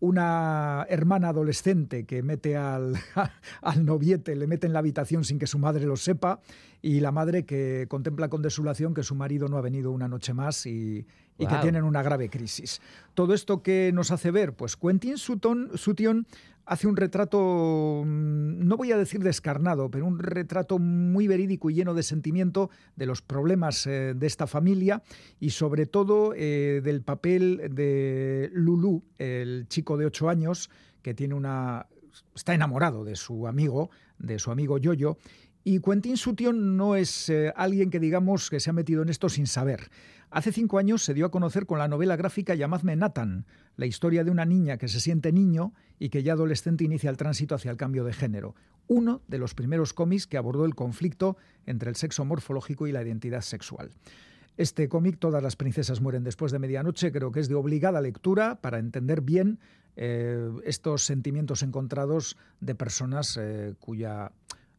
una hermana adolescente que mete al, al noviete, le mete en la habitación sin que su madre lo sepa, y la madre que contempla con desolación que su marido no ha venido una noche más y, y que tienen una grave crisis. Todo esto que nos hace ver, pues Quentin Sutton, Sution hace un retrato, mm, no voy a decir descarnado, pero un retrato muy verídico y lleno de sentimiento de los problemas eh, de esta familia y sobre todo eh, del papel de Lulu, el chico de ocho años que tiene una está enamorado de su amigo, de su amigo Yoyo. Y Quentin Sution no es eh, alguien que digamos que se ha metido en esto sin saber. Hace cinco años se dio a conocer con la novela gráfica Llamadme Nathan, la historia de una niña que se siente niño y que ya adolescente inicia el tránsito hacia el cambio de género. Uno de los primeros cómics que abordó el conflicto entre el sexo morfológico y la identidad sexual. Este cómic, Todas las princesas mueren después de medianoche, creo que es de obligada lectura para entender bien eh, estos sentimientos encontrados de personas eh, cuya,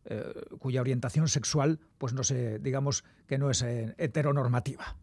eh, cuya orientación sexual, pues no sé, digamos que no es eh, heteronormativa.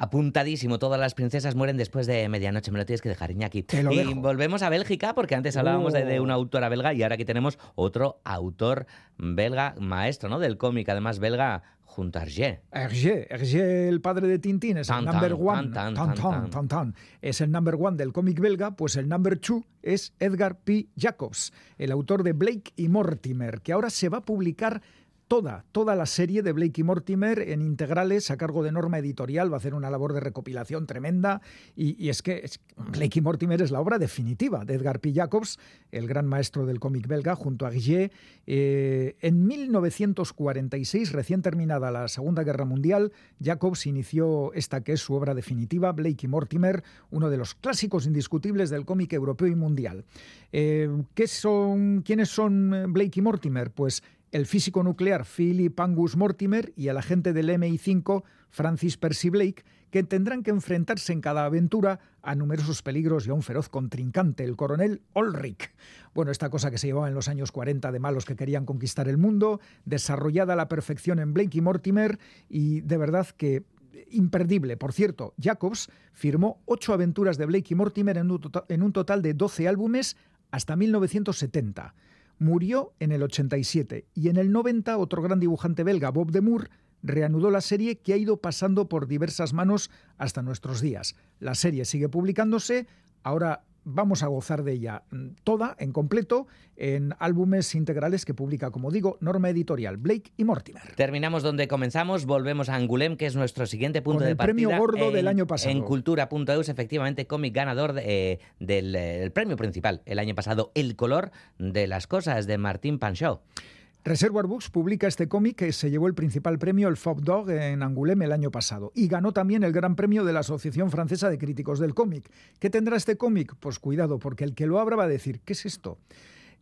Apuntadísimo, todas las princesas mueren después de medianoche, me lo tienes que dejar, Iñaki. Te lo y dejo. volvemos a Bélgica, porque antes hablábamos de, de Oh. una autora belga y ahora aquí tenemos otro autor belga, maestro ¿no? del cómic, además belga, junto a Hergé. Hergé, Hergé, el padre de Tintín, es Tan, el number one. tan, tan, tan. tan, tan. Es el number one del cómic belga, pues el number two es Edgar P. Jacobs, el autor de Blake y Mortimer, que ahora se va a publicar toda, toda la serie de Blake y Mortimer en integrales a cargo de Norma Editorial. Va a hacer una labor de recopilación tremenda. Y, es que es- Blake y Mortimer es la obra definitiva de Edgar P. Jacobs, el gran maestro del cómic belga, junto a Guillet. Eh, en 1946, recién terminada la Segunda Guerra Mundial, Jacobs inició esta que es su obra definitiva, Blake y Mortimer, uno de los clásicos indiscutibles del cómic europeo y mundial. Eh, ¿qué son, ¿Quiénes son eh, Blake y Mortimer? Pues el físico nuclear Philip Angus Mortimer y el agente del MI5 Francis Percy Blake, que tendrán que enfrentarse en cada aventura a numerosos peligros y a un feroz contrincante, el coronel Ulrich. Bueno, esta cosa que se llevaba en los años 40 de malos que querían conquistar el mundo, desarrollada a la perfección en Blake y Mortimer, y de verdad que imperdible. Por cierto, Jacobs firmó ocho aventuras de Blake y Mortimer en un, tota- total de 12 álbumes hasta 1970. Murió en el 87 y en el 90 otro gran dibujante belga, Bob de Moore, reanudó la serie que ha ido pasando por diversas manos hasta nuestros días. La serie sigue publicándose, ahora vamos a gozar de ella mm, toda, en completo, en álbumes integrales que publica, como digo, Norma Editorial, Blake y Mortimer. Terminamos donde comenzamos, volvemos a Angulem, que es nuestro siguiente punto Con de el partida. premio gordo en- del año pasado. En cultura.eus, efectivamente, cómic ganador de, eh, del eh, premio principal el año pasado, El color de las cosas, de Martín Panchó. Reservoir Books publica este cómic que se llevó el principal premio, el Fop Dog, en Angoulême el año pasado. Y ganó también el gran premio de la Asociación Francesa de Críticos del Cómic. ¿Qué tendrá este cómic? Pues cuidado, porque el que lo abra va a decir, ¿qué es esto?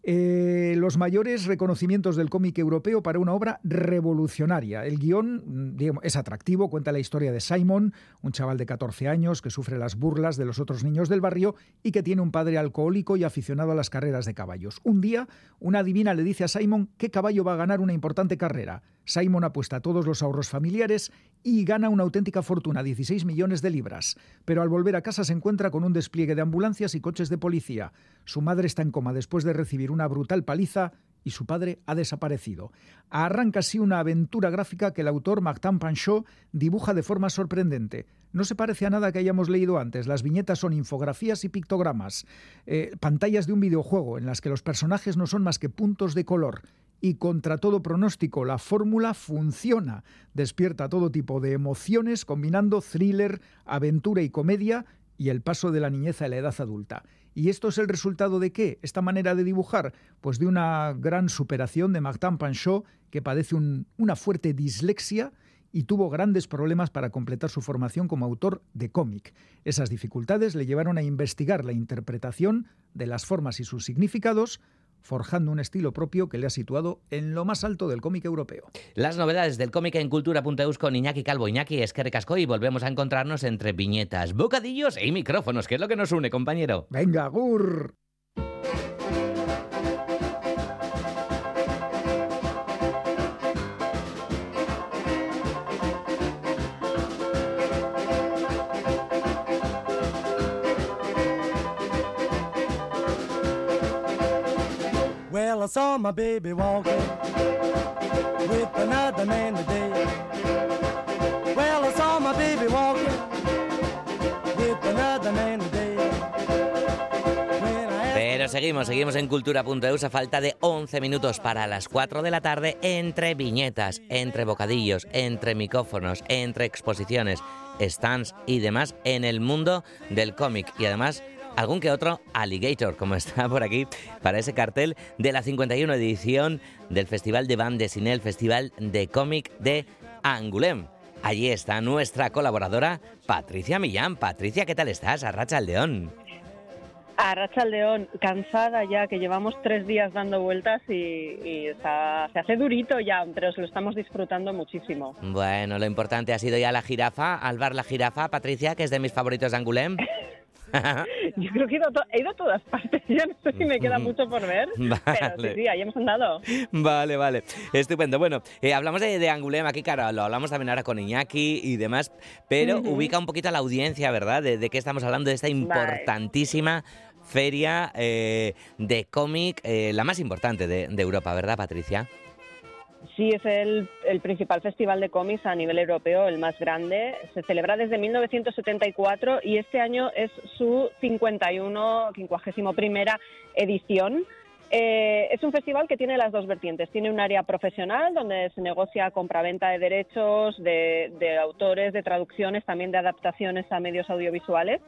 Eh, los mayores reconocimientos del cómic europeo para una obra revolucionaria. El guion mm, es atractivo, cuenta la historia de Simon, un chaval de 14 años que sufre las burlas de los otros niños del barrio y que tiene un padre alcohólico y aficionado a las carreras de caballos. Un día, una divina le dice a Simon qué caballo va a ganar una importante carrera. Simon apuesta todos los ahorros familiares y gana una auténtica fortuna, 16 millones de libras. Pero al volver a casa se encuentra con un despliegue de ambulancias y coches de policía. Su madre está en coma después de recibir una brutal paliza y su padre ha desaparecido. Arranca así una aventura gráfica que el autor Martin Panchot dibuja de forma sorprendente. No se parece a nada que hayamos leído antes. Las viñetas son infografías y pictogramas, eh, pantallas de un videojuego en las que los personajes no son más que puntos de color. Y contra todo pronóstico, la fórmula funciona. Despierta todo tipo de emociones combinando thriller, aventura y comedia y el paso de la niñez a la edad adulta. ¿Y esto es el resultado de qué? ¿Esta manera de dibujar? Pues de una gran superación de Martin Panchot, que padece un- una fuerte dislexia y tuvo grandes problemas para completar su formación como autor de cómic. Esas dificultades le llevaron a investigar la interpretación de las formas y sus significados, forjando un estilo propio que le ha situado en lo más alto del cómic europeo. Las novedades del cómic en cultura.eus con Iñaki Calvo, Iñaki Esquerre Casco y volvemos a encontrarnos entre viñetas, bocadillos y micrófonos, que es lo que nos une, compañero. Venga, Gur. I saw my baby walking with another today. Well, I saw my baby walking with another today. Pero seguimos, seguimos en cultura.eus a falta de 11 minutos para las 4 de la tarde entre viñetas, entre bocadillos, entre micrófonos, entre exposiciones, stands y demás en el mundo del cómic. Y además algún que otro alligator, como está por aquí, para ese cartel de la 51 edición del Festival de Bande Dessinée, el Festival de Cómic de Angoulême. Allí está nuestra colaboradora Patricia Millán. Patricia, ¿qué tal estás? Arracha al León. A Racha León, cansada ya, que llevamos tres días dando vueltas y, y está- se hace durito ya, pero se lo estamos disfrutando muchísimo. Bueno, lo importante ha sido ya la jirafa, al ver la jirafa, Patricia, que es de mis favoritos de Angoulême. Yo creo que he ido, a to- he ido a todas partes, ya no sé si me queda mucho por ver, pero Vale. sí, sí, ahí hemos andado. Vale, vale. Estupendo. Bueno, eh, hablamos de, de Angoulême aquí, claro, lo hablamos también ahora con Iñaki y demás, pero ubica un poquito a la audiencia, ¿verdad? De, de qué estamos hablando, de esta importantísima feria eh, de cómic, eh, la más importante de, de Europa, ¿verdad, Patricia? Sí, es el, principal festival de cómics a nivel europeo, el más grande. Se celebra desde 1974 y este año es su 51, 51 primera edición. Eh, es un festival que tiene las dos vertientes. Tiene un área profesional donde se negocia compraventa de derechos, de, de autores, de traducciones, también de adaptaciones a medios audiovisuales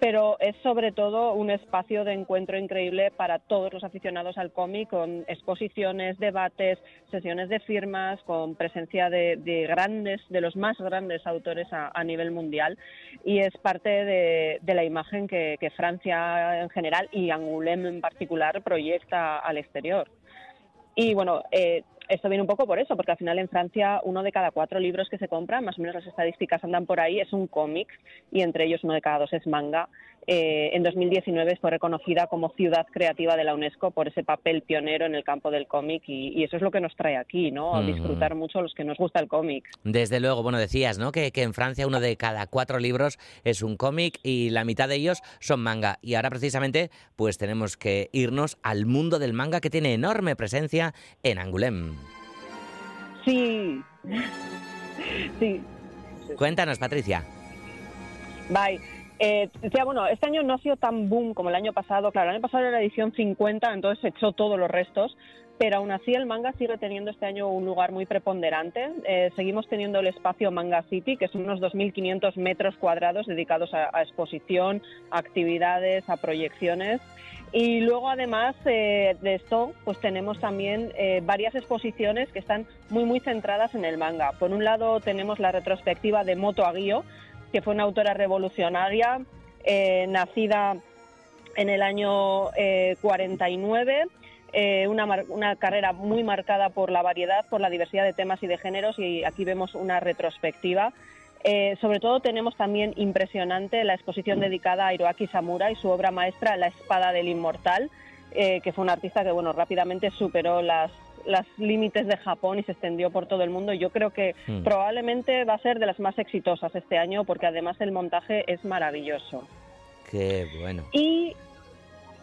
pero es sobre todo un espacio de encuentro increíble para todos los aficionados al cómic, con exposiciones, debates, sesiones de firmas, con presencia de, de grandes, de los más grandes autores a, nivel mundial. Y es parte de, de la imagen que, que Francia en general y Angoulême en particular proyecta al exterior. Y bueno, eh, esto viene un poco por eso, porque al final en Francia uno de cada cuatro libros que se compran, más o menos las estadísticas andan por ahí, es un cómic y entre ellos uno de cada dos es manga. Eh, en 2019 fue reconocida como ciudad creativa de la UNESCO por ese papel pionero en el campo del cómic y, y eso es lo que nos trae aquí, ¿no? A disfrutar mucho a los que nos gusta el cómic. Desde luego, bueno, decías, ¿no? Que, que en Francia uno de cada cuatro libros es un cómic y la mitad de ellos son manga. Y ahora precisamente, pues tenemos que irnos al mundo del manga que tiene enorme presencia en Angoulême. Sí. Sí. Cuéntanos, Patricia. Bye. Eh, bueno, este año no ha sido tan boom como el año pasado. Claro, el año pasado era la edición 50, entonces se echó todos los restos. Pero aún así el manga sigue teniendo este año un lugar muy preponderante. Eh, seguimos teniendo el espacio Manga City, que son unos 2.500 metros cuadrados dedicados a, exposición, a actividades, a proyecciones. Y luego, además eh, de esto, pues tenemos también eh, varias exposiciones que están muy, muy centradas en el manga. Por un lado, tenemos la retrospectiva de Moto Aguio, que fue una autora revolucionaria, eh, nacida en el año eh, 49. eh, una, mar- una carrera muy marcada por la variedad, por la diversidad de temas y de géneros, y aquí vemos una retrospectiva. Eh, sobre todo tenemos también impresionante la exposición dedicada a Hiroaki Samura y su obra maestra La espada del inmortal, eh, que fue un artista que bueno rápidamente superó las los límites de Japón y se extendió por todo el mundo. Yo creo que Hmm. probablemente va a ser de las más exitosas este año porque además el montaje es maravilloso. Qué bueno. Y,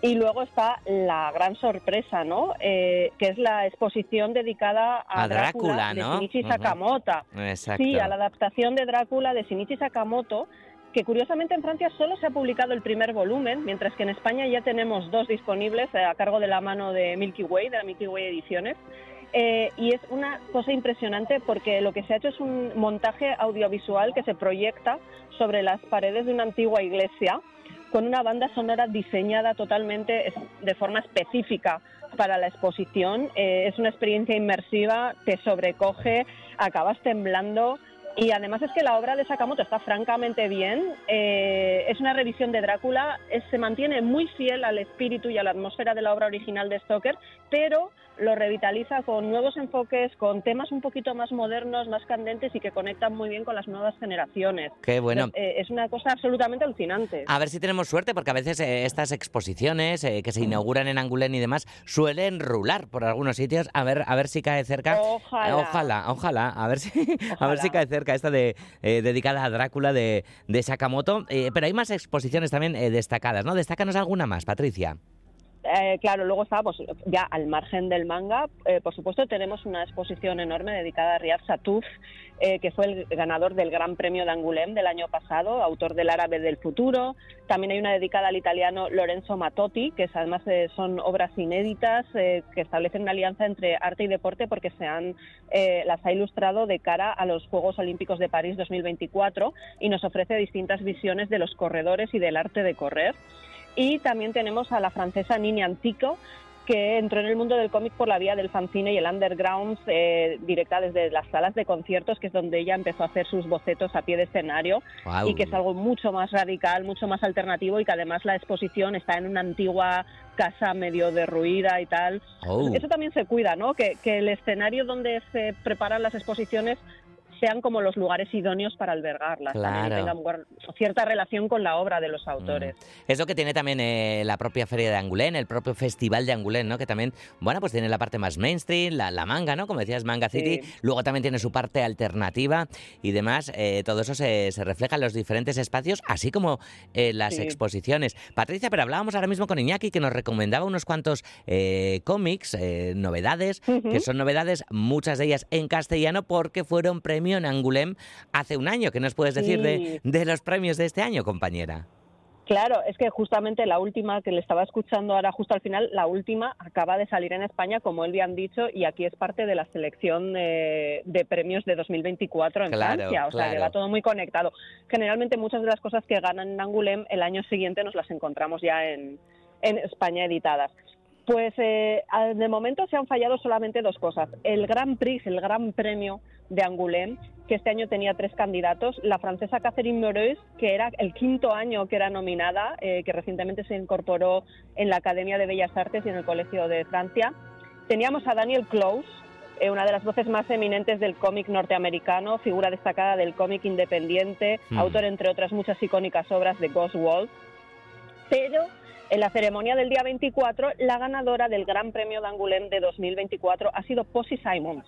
y luego está la gran sorpresa, ¿no? Eh, que es la exposición dedicada a, A Drácula, de ¿no? Shinichi Ujú. Sakamoto. Exacto. Sí, a la adaptación de Drácula de Shinichi Sakamoto, que curiosamente en Francia solo se ha publicado el primer volumen, mientras que en España ya tenemos dos disponibles eh, a cargo de la mano de Milky Way, de la Milky Way Ediciones. Eh, y es una cosa impresionante porque lo que se ha hecho es un montaje audiovisual que se proyecta sobre las paredes de una antigua iglesia con una banda sonora diseñada totalmente de forma específica para la exposición. Eh, es una experiencia inmersiva, te sobrecoge, acabas temblando. Y además es que la obra de Sakamoto está francamente bien. Eh, es una revisión de Drácula, es- se mantiene muy fiel al espíritu y a la atmósfera de la obra original de Stoker, pero lo revitaliza con nuevos enfoques, con temas un poquito más modernos, más candentes y que conectan muy bien con las nuevas generaciones. Qué bueno. Eh, es una cosa absolutamente alucinante. A ver si tenemos suerte, porque a veces eh, estas exposiciones eh, que se inauguran en Angoulême y demás suelen rular por algunos sitios. A ver, a ver si cae cerca. Ojalá. ojalá, ojalá. A ver si, a ver si cae cerca esta de eh, dedicada a Drácula de, de Sakamoto. Eh, pero hay más exposiciones también eh, destacadas, ¿no? Destácanos alguna más, Patricia. Eh, claro, luego está, pues ya al margen del manga, eh, por supuesto tenemos una exposición enorme dedicada a Riyad Satuf, eh, que fue el ganador del Gran Premio de Angoulême del año pasado, autor del Árabe del Futuro. También hay una dedicada al italiano Lorenzo Matotti, que es- además eh, son obras inéditas eh, que establecen una alianza entre arte y deporte porque se han, eh, las ha ilustrado de cara a los Juegos Olímpicos de París 2024 y nos ofrece distintas visiones de los corredores y del arte de correr. Y también tenemos a la francesa Nini Antico, que entró en el mundo del cómic por la vía del fanzine y el underground, eh, directa desde las salas de conciertos, que es donde ella empezó a hacer sus bocetos a pie de escenario, y que es algo mucho más radical, mucho más alternativo, y que además la exposición está en una antigua casa medio derruida y tal. Oh. Eso también se cuida, ¿no? Que, que el escenario donde se preparan las exposiciones sean como los lugares idóneos para albergarlas, Claro. tengan cierta relación con la obra de los autores. Es lo que tiene también eh, la propia Feria de Angoulême, el propio Festival de Angoulême, ¿no? Que también, bueno, pues tiene la parte más mainstream, la, la manga, ¿no? Como decías, Manga City. Sí. Luego también tiene su parte alternativa y demás. Eh, todo eso se, se refleja en los diferentes espacios, así como en las Sí. exposiciones. Patricia, pero hablábamos ahora mismo con Iñaki, que nos recomendaba unos cuantos eh, cómics, eh, novedades, que son novedades, muchas de ellas en castellano, porque fueron premio en Angoulême hace un año. ¿Qué nos puedes decir de, Sí. de los premios de este año, compañera? Claro, es que justamente la última que le estaba escuchando ahora justo al final, la última acaba de salir en España, como él bien dicho, y aquí es parte de la selección eh, de premios de 2024 en Claro, Francia. O sea, que va todo muy conectado. Generalmente muchas de las cosas que ganan en Angoulême el año siguiente nos las encontramos ya en, en España editadas. Pues eh, de momento se han fallado solamente dos cosas. El Grand Prix, el Gran Premio de Angoulême, que este año tenía tres candidatos. La francesa Catherine Meureux, que era el quinto año que era nominada, eh, que recientemente se incorporó en la Academia de Bellas Artes y en el Colegio de Francia. Teníamos a Daniel Close, eh, una de las voces más eminentes del cómic norteamericano, figura destacada del cómic independiente, Mm. autor, entre otras muchas icónicas obras de Ghost Wolf. Pero en la ceremonia del día 24, la ganadora del Gran Premio de Angoulême de 2024 ha sido Posy Simons.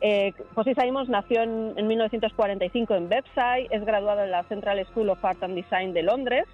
Eh, Posy Simons nació en, en 1945 en Website, es graduada en la Central School of Art and Design de Londres.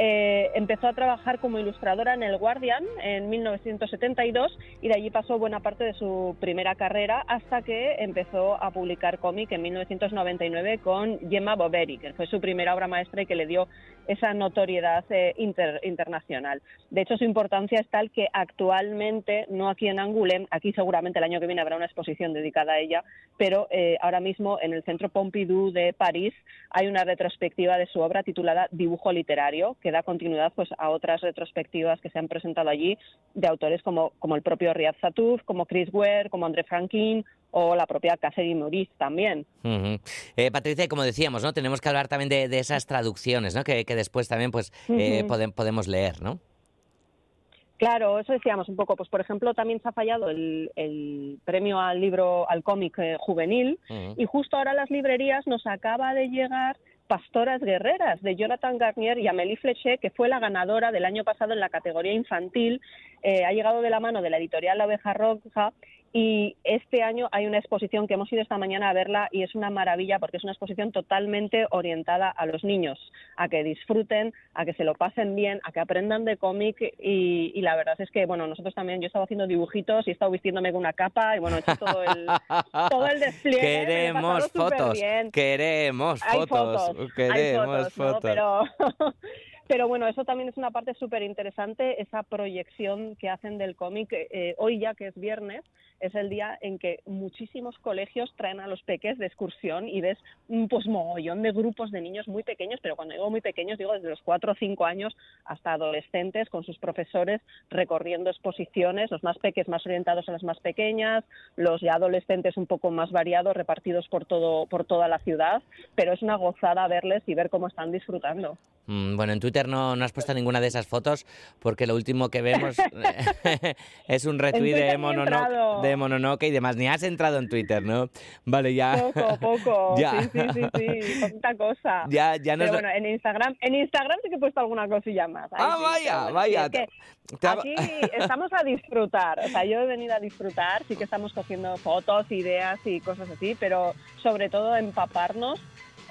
Eh, empezó a trabajar como ilustradora en El Guardian en 1972 y de allí pasó buena parte de su primera carrera hasta que empezó a publicar cómic en 1999 con Gemma Boveri, que fue su primera obra maestra y que le dio esa notoriedad eh, inter- internacional. De hecho, su importancia es tal que actualmente, no aquí en Angoulême, aquí seguramente el año que viene habrá una exposición dedicada a ella, pero eh, ahora mismo en el Centro Pompidou de París hay una retrospectiva de su obra titulada Dibujo Literario, que da continuidad pues, a otras retrospectivas que se han presentado allí de autores como, como el propio Riyad Sattouf, como Chris Ware, como André Franquin o la propia Catherine Maurice también. Eh, Patricia, como decíamos, ¿no? Tenemos que hablar también de, de esas traducciones, ¿no? Que, que después también pues eh, Ujú. podem- podemos leer, ¿no? Claro, eso decíamos un poco. Pues por ejemplo, también se ha fallado el, el premio al libro, al cómic eh, juvenil, y justo ahora a las librerías nos acaba de llegar Pastoras Guerreras de Jonathan Garnier y Amélie Flechet, que fue la ganadora del año pasado en la categoría infantil. Eh, ha llegado de la mano de la editorial La Oveja Roja y este año hay una exposición que hemos ido esta mañana a verla y es una maravilla porque es una exposición totalmente orientada a los niños, a que disfruten, a que se lo pasen bien, a que aprendan de cómic y, y la verdad es que, bueno, nosotros también, yo estaba haciendo dibujitos y he estado vistiéndome con una capa y bueno, he hecho todo el, todo el despliegue. Queremos fotos, queremos Hay fotos, queremos hay fotos, ¿no? fotos. Pero, pero bueno, eso también es una parte súper interesante, esa proyección que hacen del cómic. Eh, hoy ya que es viernes, es el día en que muchísimos colegios traen a los peques de excursión y ves un pues mogollón de grupos de niños muy pequeños, pero cuando digo muy pequeños digo desde los 4 o 5 años hasta adolescentes con sus profesores recorriendo exposiciones, los más peques más orientados a las más pequeñas, los ya adolescentes un poco más variados repartidos por todo por toda la ciudad, pero es una gozada verles y ver cómo están disfrutando. Mm, Bueno, en Twitter no, no has puesto ninguna de esas fotos porque lo último que vemos es un retweet de, ni he Monono- entrado. de Mononoke y demás. Ni has entrado en Twitter, ¿no? Vale, ya. Poco, poco. Ya. Sí, sí, sí, sí, tanta cosa. Ya- ya Pero da- bueno, en Instagram, en Instagram sí que he puesto alguna cosilla más. Ahí Ah, sí, vaya, bueno, vaya. es que Aquí estamos a disfrutar, o sea, yo he venido a disfrutar, sí que estamos cogiendo fotos, ideas y cosas así, pero sobre todo empaparnos,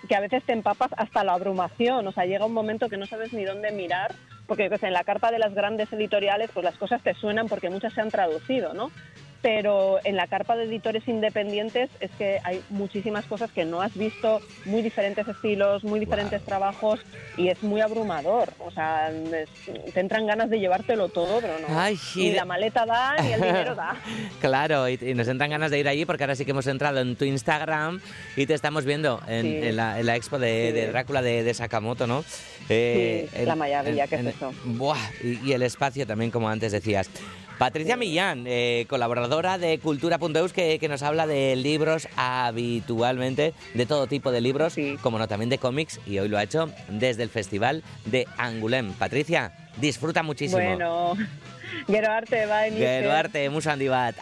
que a veces te empapas hasta la abrumación, o sea, llega un momento que no sabes ni dónde mirar, porque sé, en la carta de las grandes editoriales pues las cosas te suenan porque muchas se han traducido, ¿no? Pero en la carpa de editores independientes es que hay muchísimas cosas que no has visto, muy diferentes estilos, muy diferentes trabajos y es muy abrumador. O sea, es- te entran ganas de llevártelo todo, pero no. Ay, y ni la maleta da, ni el dinero da. Claro, y, y nos entran ganas de ir allí porque ahora sí que hemos entrado en tu Instagram y te estamos viendo en, Sí. en la, en la expo de, Sí. de Drácula de, de Sakamoto, ¿no? Sí, la maravilla que es eso. Buah, y, y el espacio también, como antes decías. Patricia Millán, eh, colaboradora de Cultura.eus, que, nos habla de libros habitualmente, de todo tipo de libros, como no también de cómics, y hoy lo ha hecho desde el Festival de Angoulême. Patricia, disfruta muchísimo. Bueno, gero arte, bai, Gero arte, musandi bat.